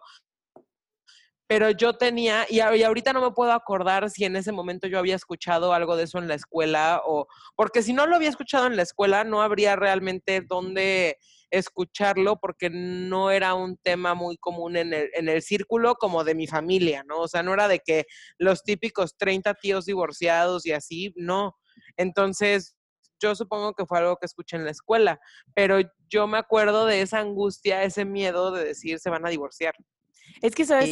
pero yo tenía, y, ahorita no me puedo acordar si en ese momento yo había escuchado algo de eso en la escuela, o porque si no lo había escuchado en la escuela, no habría realmente dónde escucharlo, porque no era un tema muy común en el, en el círculo como de mi familia, ¿no? O sea, no era de que los típicos 30 tíos divorciados y así, no. Entonces, yo supongo que fue algo que escuché en la escuela, pero yo me acuerdo de esa angustia, ese miedo de decir se van a divorciar. Es que, ¿sabes?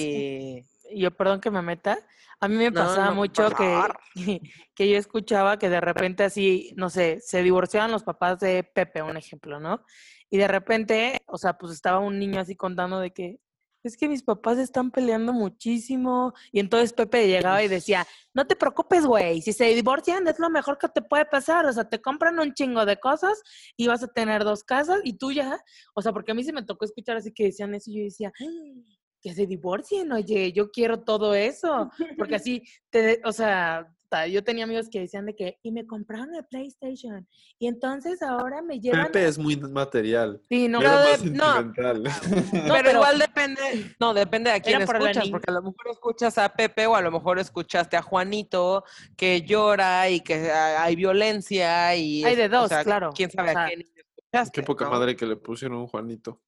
Yo, perdón que me meta, a mí me pasaba mucho que, que yo escuchaba que de repente así, no sé, se divorciaban los papás de Pepe, un ejemplo, ¿no? Y de repente, o sea, pues estaba un niño así contando de que, es que mis papás están peleando muchísimo. Y entonces Pepe llegaba y decía, no te preocupes, güey, si se divorcian es lo mejor que te puede pasar. O sea, te compran un chingo de cosas y vas a tener dos casas y tú ya, o sea, porque a mí se me tocó escuchar así que decían eso y yo decía, que se divorcien, oye, yo quiero todo eso. Porque así, te, o sea, yo tenía amigos que decían de que, y me compraron el PlayStation. Y entonces ahora me llevan. Pepe es muy material. Sí, no, no, pero, igual depende, no, depende de quién escuchas, porque a lo mejor escuchas a Pepe o a lo mejor escuchaste a Juanito que llora y que hay violencia y. Hay de dos, claro. Quién sabe a quién escuchaste. Qué poca madre que le pusieron un Juanito.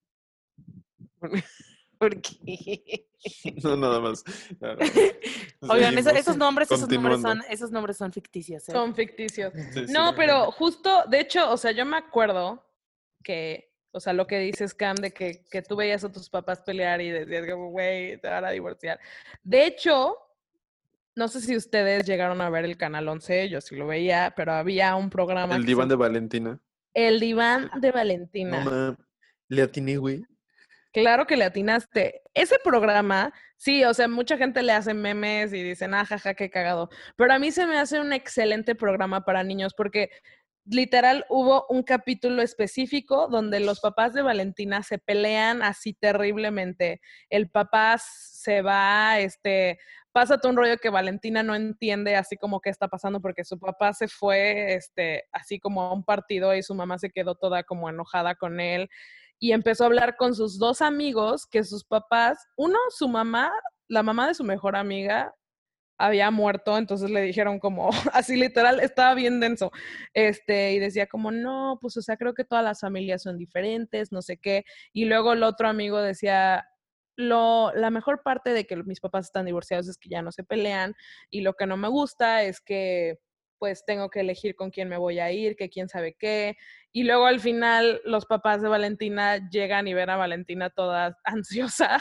Porque... No, nada más. Oigan, esos, nombres, esos nombres son, esos nombres son ficticios. ¿eh? Son ficticios. no, pero justo, de hecho, o sea, yo me acuerdo que, o sea, lo que dices, Cam, de que, que tú veías a tus papás pelear y decías como, güey, te van a divorciar. De hecho, no sé si ustedes llegaron a ver el Canal 11, yo sí lo veía, pero había un programa... El diván de Valentina. El diván de Valentina. No, le atiné, güey. Claro que le atinaste. Ese programa, sí, o sea, mucha gente le hace memes y dicen, ah, jaja, qué cagado. Pero a mí se me hace un excelente programa para niños porque literal hubo un capítulo específico donde los papás de Valentina se pelean así terriblemente. El papá se va, este, pásate un rollo que Valentina no entiende así como qué está pasando porque su papá se fue, este, así como a un partido y su mamá se quedó toda como enojada con él y empezó a hablar con sus dos amigos que sus papás, uno, su mamá, la mamá de su mejor amiga, había muerto, entonces le dijeron como, así literal, estaba bien denso, este, y decía como, no, pues, o sea, creo que todas las familias son diferentes, no sé qué, y luego el otro amigo decía, lo, la mejor parte de que mis papás están divorciados es que ya no se pelean, y lo que no me gusta es que pues tengo que elegir con quién me voy a ir, que quién sabe qué. Y luego al final los papás de Valentina llegan y ven a Valentina toda ansiosa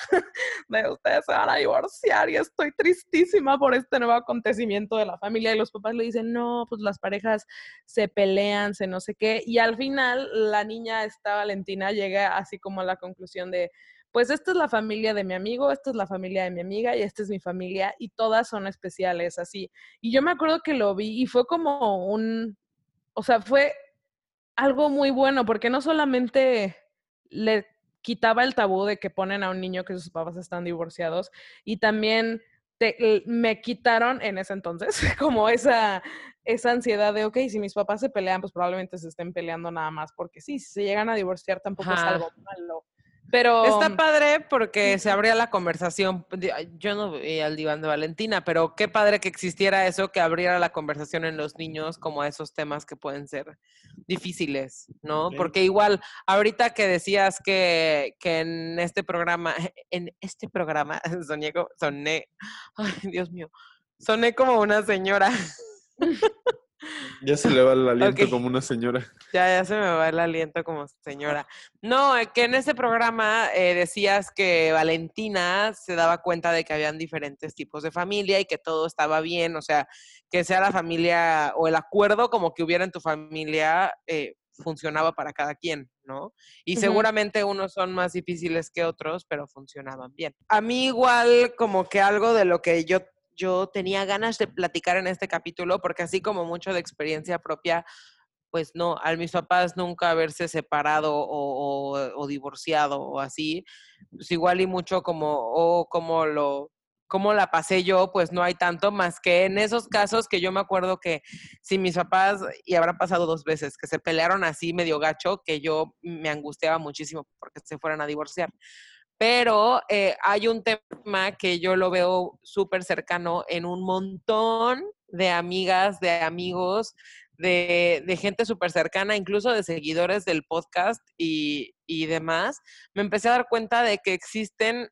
de ustedes se van a divorciar y estoy tristísima por este nuevo acontecimiento de la familia. Y los papás le dicen, no, pues las parejas se pelean, se no sé qué. Y al final la niña, esta Valentina, llega así como a la conclusión de, pues esta es la familia de mi amigo, esta es la familia de mi amiga y esta es mi familia y todas son especiales así. Y yo me acuerdo que lo vi y fue como un, o sea, fue algo muy bueno porque no solamente le quitaba el tabú de que ponen a un niño que sus papás están divorciados y también me quitaron en ese entonces como esa, esa ansiedad de, ok, si mis papás se pelean, pues probablemente se estén peleando nada más porque sí, si se llegan a divorciar tampoco es algo malo. Pero está padre porque se abría la conversación. Yo no veía al diván de Valentina, pero qué padre que existiera eso, que abriera la conversación en los niños como a esos temas que pueden ser difíciles, ¿no? Porque igual, ahorita que decías que, que en este programa, en este programa, soñé, soné, ay, Dios mío, soné como una señora. Ya se le va el aliento como una señora. Ya, ya se me va el aliento como señora. No, eh, que en ese programa eh, decías que Valentina se daba cuenta de que habían diferentes tipos de familia y que todo estaba bien, o sea, que sea la familia o el acuerdo como que hubiera en tu familia eh, funcionaba para cada quien, ¿no? Y seguramente unos son más difíciles que otros, pero funcionaban bien. A mí igual como que algo de lo que yo yo tenía ganas de platicar en este capítulo, porque así como mucho de experiencia propia, pues no, a mis papás nunca haberse separado o, divorciado o así, pues igual y mucho como, como lo, como la pasé yo, pues no hay tanto más que en esos casos que yo me acuerdo que si mis papás, y habrán pasado dos veces, que se pelearon así medio gacho, que yo me angustiaba muchísimo porque se fueran a divorciar pero eh, hay un tema que yo lo veo súper cercano en un montón de amigas, de amigos, de, gente súper cercana, incluso de seguidores del podcast y, y demás. Me empecé a dar cuenta de que existen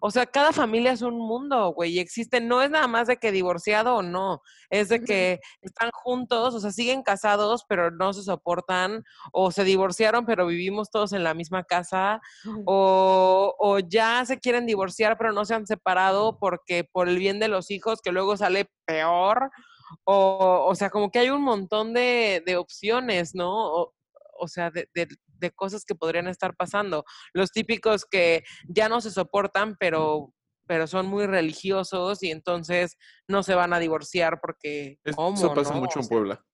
o sea, cada familia es un mundo, güey, y existe, no es nada más de que divorciado o no, es de que están juntos, o sea, siguen casados, pero no se soportan, o se divorciaron, pero vivimos todos en la misma casa, o, o ya se quieren divorciar, pero no se han separado porque por el bien de los hijos, que luego sale peor, o, o sea, como que hay un montón de, de opciones, ¿no? O, o sea, de, de cosas que podrían estar pasando. Los típicos que ya no se soportan, pero pero son muy religiosos y entonces no se van a divorciar porque Eso pasa mucho en Puebla.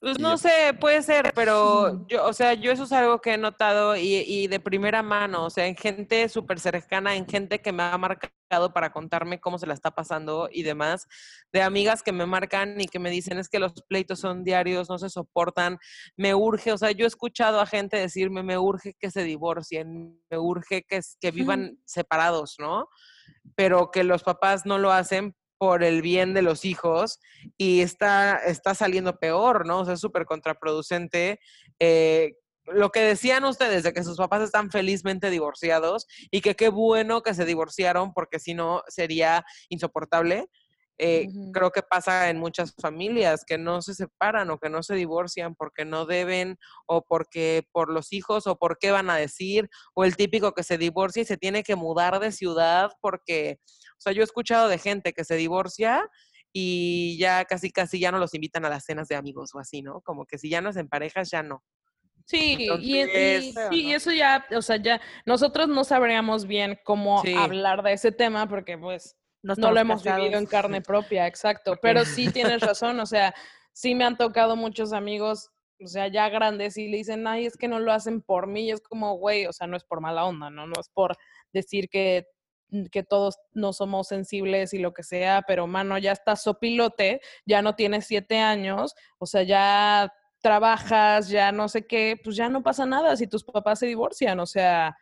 Pues no sé, puede ser, pero yo, o sea, yo eso es algo que he notado y, y de primera mano, o sea, en gente súper cercana, en gente que me ha marcado para contarme cómo se la está pasando y demás, de amigas que me marcan y que me dicen es que los pleitos son diarios, no se soportan, me urge, o sea, yo he escuchado a gente decirme, me urge que se divorcien, me urge que, que vivan separados, ¿no? Pero que los papás no lo hacen por el bien de los hijos y está, está saliendo peor, ¿no? O sea, es súper contraproducente. Eh, lo que decían ustedes de que sus papás están felizmente divorciados y que qué bueno que se divorciaron porque si no sería insoportable. Eh, creo que pasa en muchas familias que no se separan o que no se divorcian porque no deben o porque por los hijos o por qué van a decir o el típico que se divorcia y se tiene que mudar de ciudad porque, o sea, yo he escuchado de gente que se divorcia y ya casi casi ya no los invitan a las cenas de amigos o así, ¿no? Como que si ya no es en parejas, ya no. Sí, y, eso ya, o sea, ya nosotros no sabríamos bien cómo hablar de ese tema porque pues no, lo hemos vivido en carne propia, exacto. Pero sí tienes razón, o sea, sí me han tocado muchos amigos, o sea, ya grandes y le dicen, ay, es que no lo hacen por mí. Y es como, güey, o sea, no es por mala onda, ¿no? No es por decir que que todos no somos sensibles y lo que sea, pero mano, ya estás sopilote, ya no tienes siete años, o sea, ya trabajas, ya no sé qué, pues ya no pasa nada si tus papás se divorcian, o sea,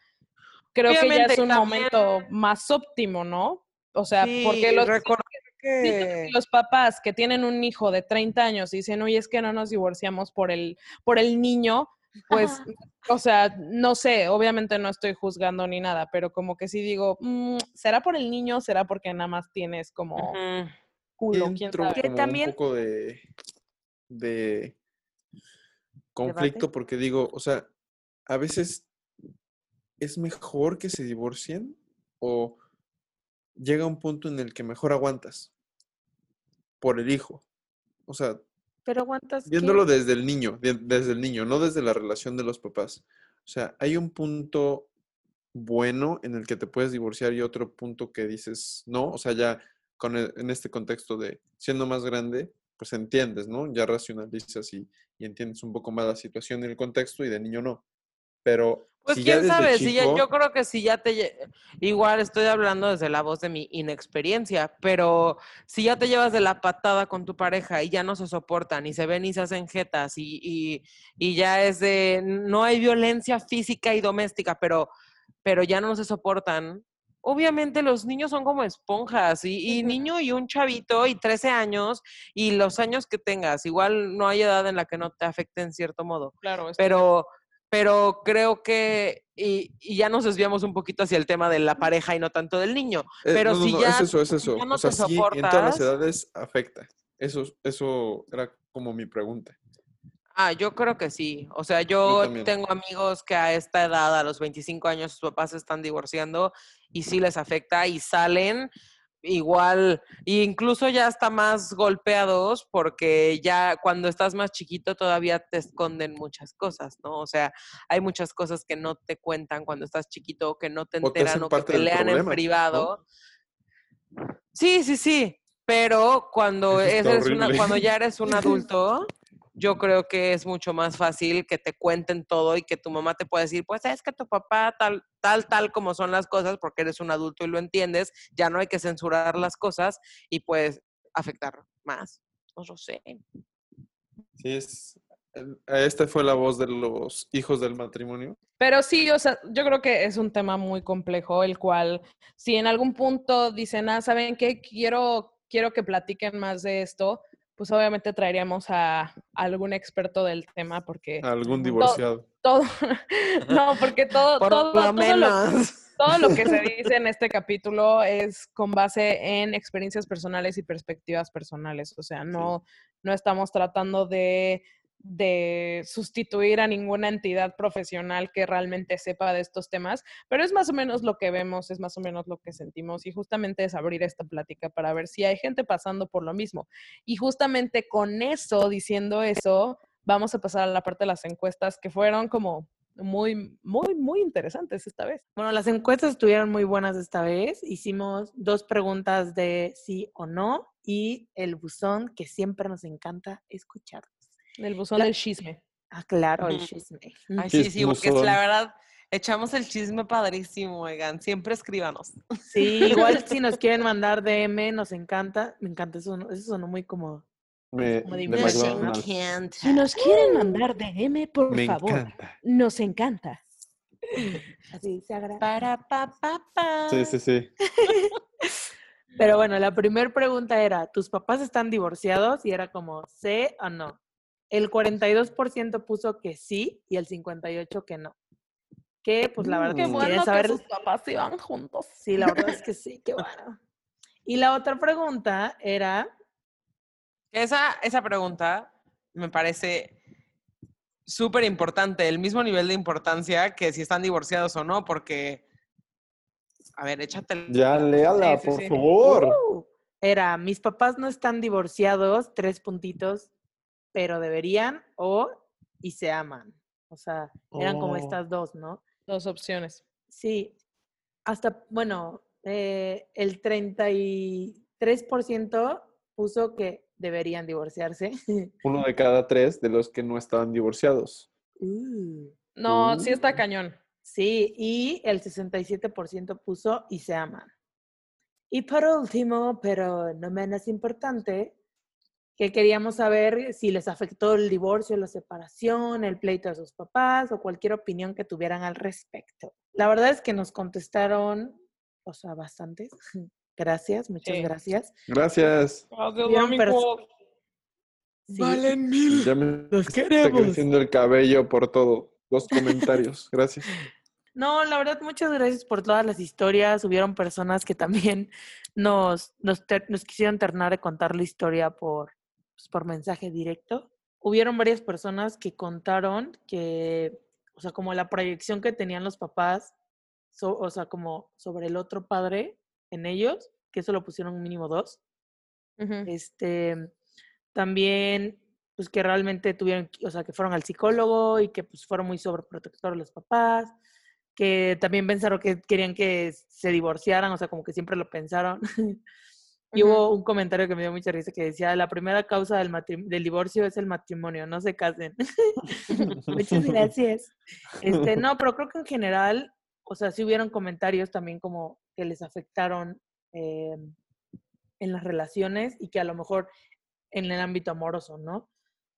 creo que ya es un momento más óptimo, ¿no? O sea, porque los, que... los papás que tienen un hijo de 30 años y dicen, oye, es que no nos divorciamos por el, por el niño, pues, o sea, no sé, obviamente no estoy juzgando ni nada, pero como que sí digo, mm, ¿será por el niño? ¿Será porque nada más tienes como culo? ¿Quién sabe? también... un poco de, de conflicto porque digo, o sea, a veces es mejor que se divorcien o llega un punto en el que mejor aguantas por el hijo. O sea, pero aguantas viéndolo desde el niño, desde el niño, no desde la relación de los papás. O sea, hay un punto bueno en el que te puedes divorciar y otro punto que dices no, o sea, ya con e, en este contexto de siendo más grande, pues entiendes, ¿no? Ya racionalizas y, y entiendes un poco más la situación y el contexto y de niño no. Pero pues quién sabe, si yo creo que si ya te... Igual estoy hablando desde la voz de mi inexperiencia, pero si ya te llevas de la patada con tu pareja y ya no se soportan y se ven y se hacen jetas y, y, ya es de... No hay violencia física y doméstica, pero, pero ya no se soportan. Obviamente los niños son como esponjas y, y niño y un chavito y 13 años y los años que tengas, igual no hay edad en la que no te afecte en cierto modo. Claro. Pero pero creo que, y, ya nos desviamos un poquito hacia el tema de la pareja y no tanto del niño, eh, pero no, si ya, es eso, es eso. o sea, sí, en todas las edades afecta. Eso, eso era como mi pregunta. Ah, yo creo que sí. O sea, yo, tengo amigos que a esta edad, a los 25 años, sus papás se están divorciando y sí les afecta y salen igual, incluso ya está más golpeados porque ya cuando estás más chiquito todavía te esconden muchas cosas, ¿no? O sea, hay muchas cosas que no te cuentan cuando estás chiquito o que no te enteran o, que te lean en privado. Sí, sí, sí, pero cuando, eres una, cuando ya eres un adulto, yo creo que es mucho más fácil que te cuenten todo y que tu mamá te pueda decir, pues es que tu papá tal, tal, tal como son las cosas, porque eres un adulto y lo entiendes, ya no hay que censurar las cosas y puedes afectar más. No lo sé. Sí, es, esta fue la voz de los hijos del matrimonio. Pero sí, o sea, yo creo que es un tema muy complejo, el cual, si en algún punto dicen, ah, ¿saben qué? Quiero, quiero que platiquen más de esto, pues obviamente traeríamos a, algún experto del tema porque... algún divorciado. Todo, no, porque todo, todo, todo, lo, todo lo que se dice en este capítulo es con base en experiencias personales y perspectivas personales. O sea, no, no estamos tratando de de sustituir a ninguna entidad profesional que realmente sepa de estos temas, pero es más o menos lo que vemos, es más o menos lo que sentimos y justamente es abrir esta plática para ver si hay gente pasando por lo mismo. Y justamente con eso, diciendo eso, vamos a pasar a la parte de las encuestas que fueron como muy, muy, muy interesantes esta vez. Bueno, las encuestas estuvieron muy buenas esta vez. Hicimos dos preguntas de sí o no y el buzón que siempre nos encanta escuchar. El buzón del chisme. Ah, claro, el chisme. Ay, sí, sí, porque la verdad, echamos el chisme padrísimo, oigan. Siempre escríbanos. Sí, igual si nos quieren mandar DM, nos encanta. Me encanta eso, eso sonó muy como. Me, como nos encanta. Si nos quieren mandar DM, por favor. Encanta. Nos encanta. Así se agrada. Para pa, pa, pa. Sí, sí, sí. Pero bueno, la primera pregunta era, ¿tus papás están divorciados? Y era como, ¿sí o no? El 42% puso que sí y el 58% que no. Que, pues la verdad, qué bueno saber... que sus papás iban juntos. Sí, la verdad es que sí, qué bueno. Y la otra pregunta era... Esa, esa pregunta me parece súper importante, el mismo nivel de importancia que si están divorciados o no, porque... A ver, échate. Ya, léala, por favor. Uh, era, mis papás no están divorciados, tres puntitos, pero deberían o y se aman. O sea, eran como oh. estas dos, ¿no? Dos opciones. Sí. Hasta, bueno, eh, el 33% puso que deberían divorciarse. Uno de cada tres de los que no estaban divorciados. Uh. no, sí está uh. cañón. Sí, y el 67% puso y se aman. Y por último, pero no menos importante, que queríamos saber si les afectó el divorcio, la separación, el pleito de sus papás o cualquier opinión que tuvieran al respecto. La verdad es que nos contestaron, o sea, bastantes. Gracias, muchas gracias. Gracias. Valen mil. Ya me Los queremos. Está creciendo el cabello por todo. Los comentarios. Gracias. No, la verdad, muchas gracias por todas las historias. Hubieron personas que también nos, nos, nos quisieron terminar de contar la historia por, pues, por mensaje directo. Hubieron varias personas que contaron que, o sea, como la proyección que tenían los papás, o sea, como sobre el otro padre en ellos, que eso lo pusieron mínimo dos. Este, también, pues que realmente tuvieron, o sea, que fueron al psicólogo y que pues fueron muy sobreprotectores los papás, que también pensaron que querían que se divorciaran, o sea, como que siempre lo pensaron. Y hubo un comentario que me dio mucha risa que decía, la primera causa del, del divorcio es el matrimonio, no se casen. Muchas gracias. Este, no, pero creo que en general, o sea, sí hubieron comentarios también como que les afectaron eh, en las relaciones y que a lo mejor en el ámbito amoroso, ¿no?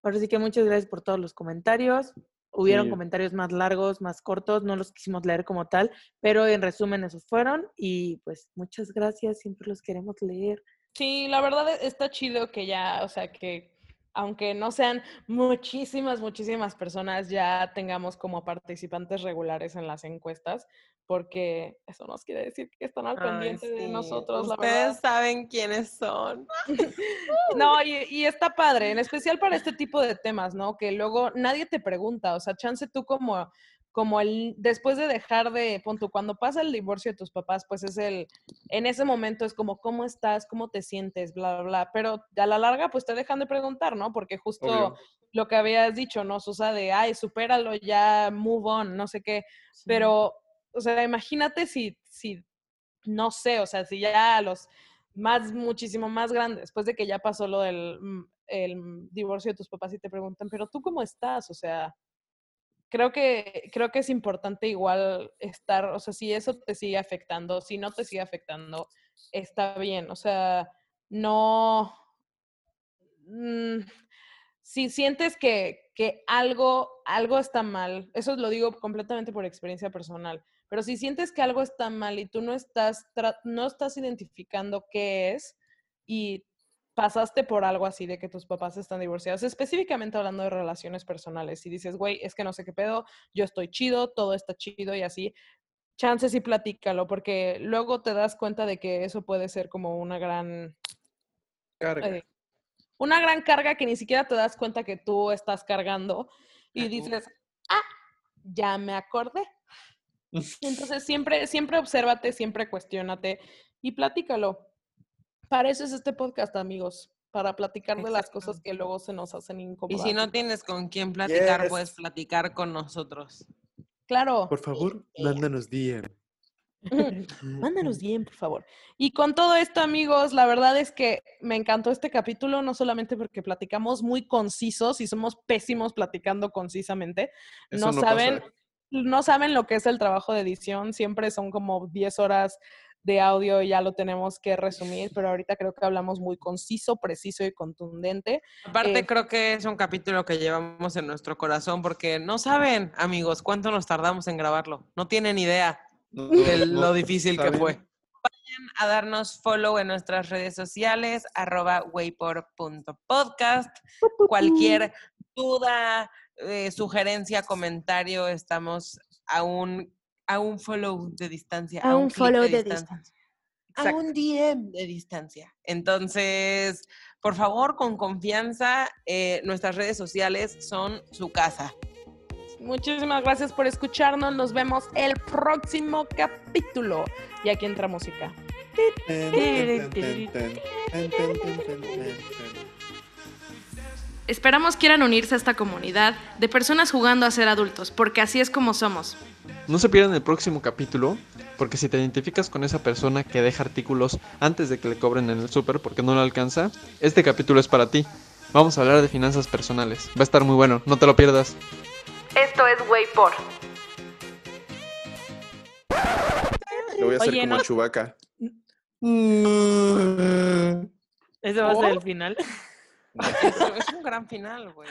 Ahora sí que muchas gracias por todos los comentarios. Hubieron comentarios más largos, más cortos, no los quisimos leer como tal, pero en resumen esos fueron y pues muchas gracias, siempre los queremos leer. Sí, la verdad e, está chido que ya, o sea, que aunque no sean muchísimas, muchísimas personas, ya tengamos como participantes regulares en las encuestas, porque eso nos quiere decir que están al pendiente de nosotros, Ustedes la verdad. saben quiénes son. No, y, y está padre, en especial para este tipo de temas, ¿no? Que luego nadie te pregunta, o sea, chance tú como, como el, después de dejar de, pon tú, cuando pasa el divorcio de tus papás, pues es el, en ese momento es como, ¿cómo estás? ¿Cómo te sientes? Bla, bla, bla. Pero a la larga, pues te dejan de preguntar, ¿no? Porque justo Obvio. lo que habías dicho, ¿no? Susa, de, ay, supéralo ya, move on, no sé qué. Pero, o sea, imagínate si, si, no sé, o sea, si ya los más, muchísimo más grandes, después de que ya pasó lo del el mm, divorcio de tus papás y te preguntan, pero tú cómo estás, o sea, creo que, creo que es importante igual estar, o sea, si eso te sigue afectando, si no te sigue afectando, está bien, o sea, no, mm, si sientes que, que algo, algo está mal, eso lo digo completamente por experiencia personal, pero si sientes que algo está mal y tú no estás, no estás identificando qué es y pasaste por algo así de que tus papás están divorciados, específicamente hablando de relaciones personales, y dices, güey, es que no sé qué pedo, yo estoy chido, todo está chido y así, chances y platícalo, porque luego te das cuenta de que eso puede ser como una gran Carga. eh, una gran carga que ni siquiera te das cuenta que tú estás cargando y dices, ah, ya me acordé. Entonces siempre, siempre obsérvate, siempre cuestiónate y platícalo. Para eso es este podcast, amigos, para platicar de las cosas que luego se nos hacen Y incómodas. si no tienes con quién platicar, Yes. puedes platicar con nosotros. Claro. Por favor, mándanos DM. Mándanos bien, por favor. Y con todo esto, amigos, la verdad es que me encantó este capítulo, no solamente porque platicamos muy concisos y somos pésimos platicando concisamente. Eso no, no saben, pasa. No saben lo que es el trabajo de edición. Siempre son como 10 horas de audio y ya lo tenemos que resumir, pero ahorita creo que hablamos muy conciso, preciso y contundente. Aparte, Eh, creo que es un capítulo que llevamos en nuestro corazón porque no saben, amigos, cuánto nos tardamos en grabarlo. No tienen idea No, de no lo difícil que fue. Vayan a darnos follow en nuestras redes sociales, arroba waypor.podcast. Cualquier duda, eh, sugerencia, comentario, estamos a un, a un follow de distancia. A un follow de A Exacto. un DM de distancia. Entonces, por favor, con confianza, eh, nuestras redes sociales son su casa. Muchísimas gracias por escucharnos. Nos vemos el próximo capítulo. Y aquí entra música. Esperamos quieran unirse a esta comunidad de personas jugando a ser adultos, porque así es como somos. No se pierdan el próximo capítulo, porque si te identificas con esa persona que deja artículos antes de que le cobren en el súper porque no lo alcanza, este capítulo es para ti. Vamos a hablar de finanzas personales. Va a estar muy bueno, no te lo pierdas. Esto es Way por. Lo voy a hacer Oye, como no- Chubaca. Ese va a ser el final. Es, un gran final, güey.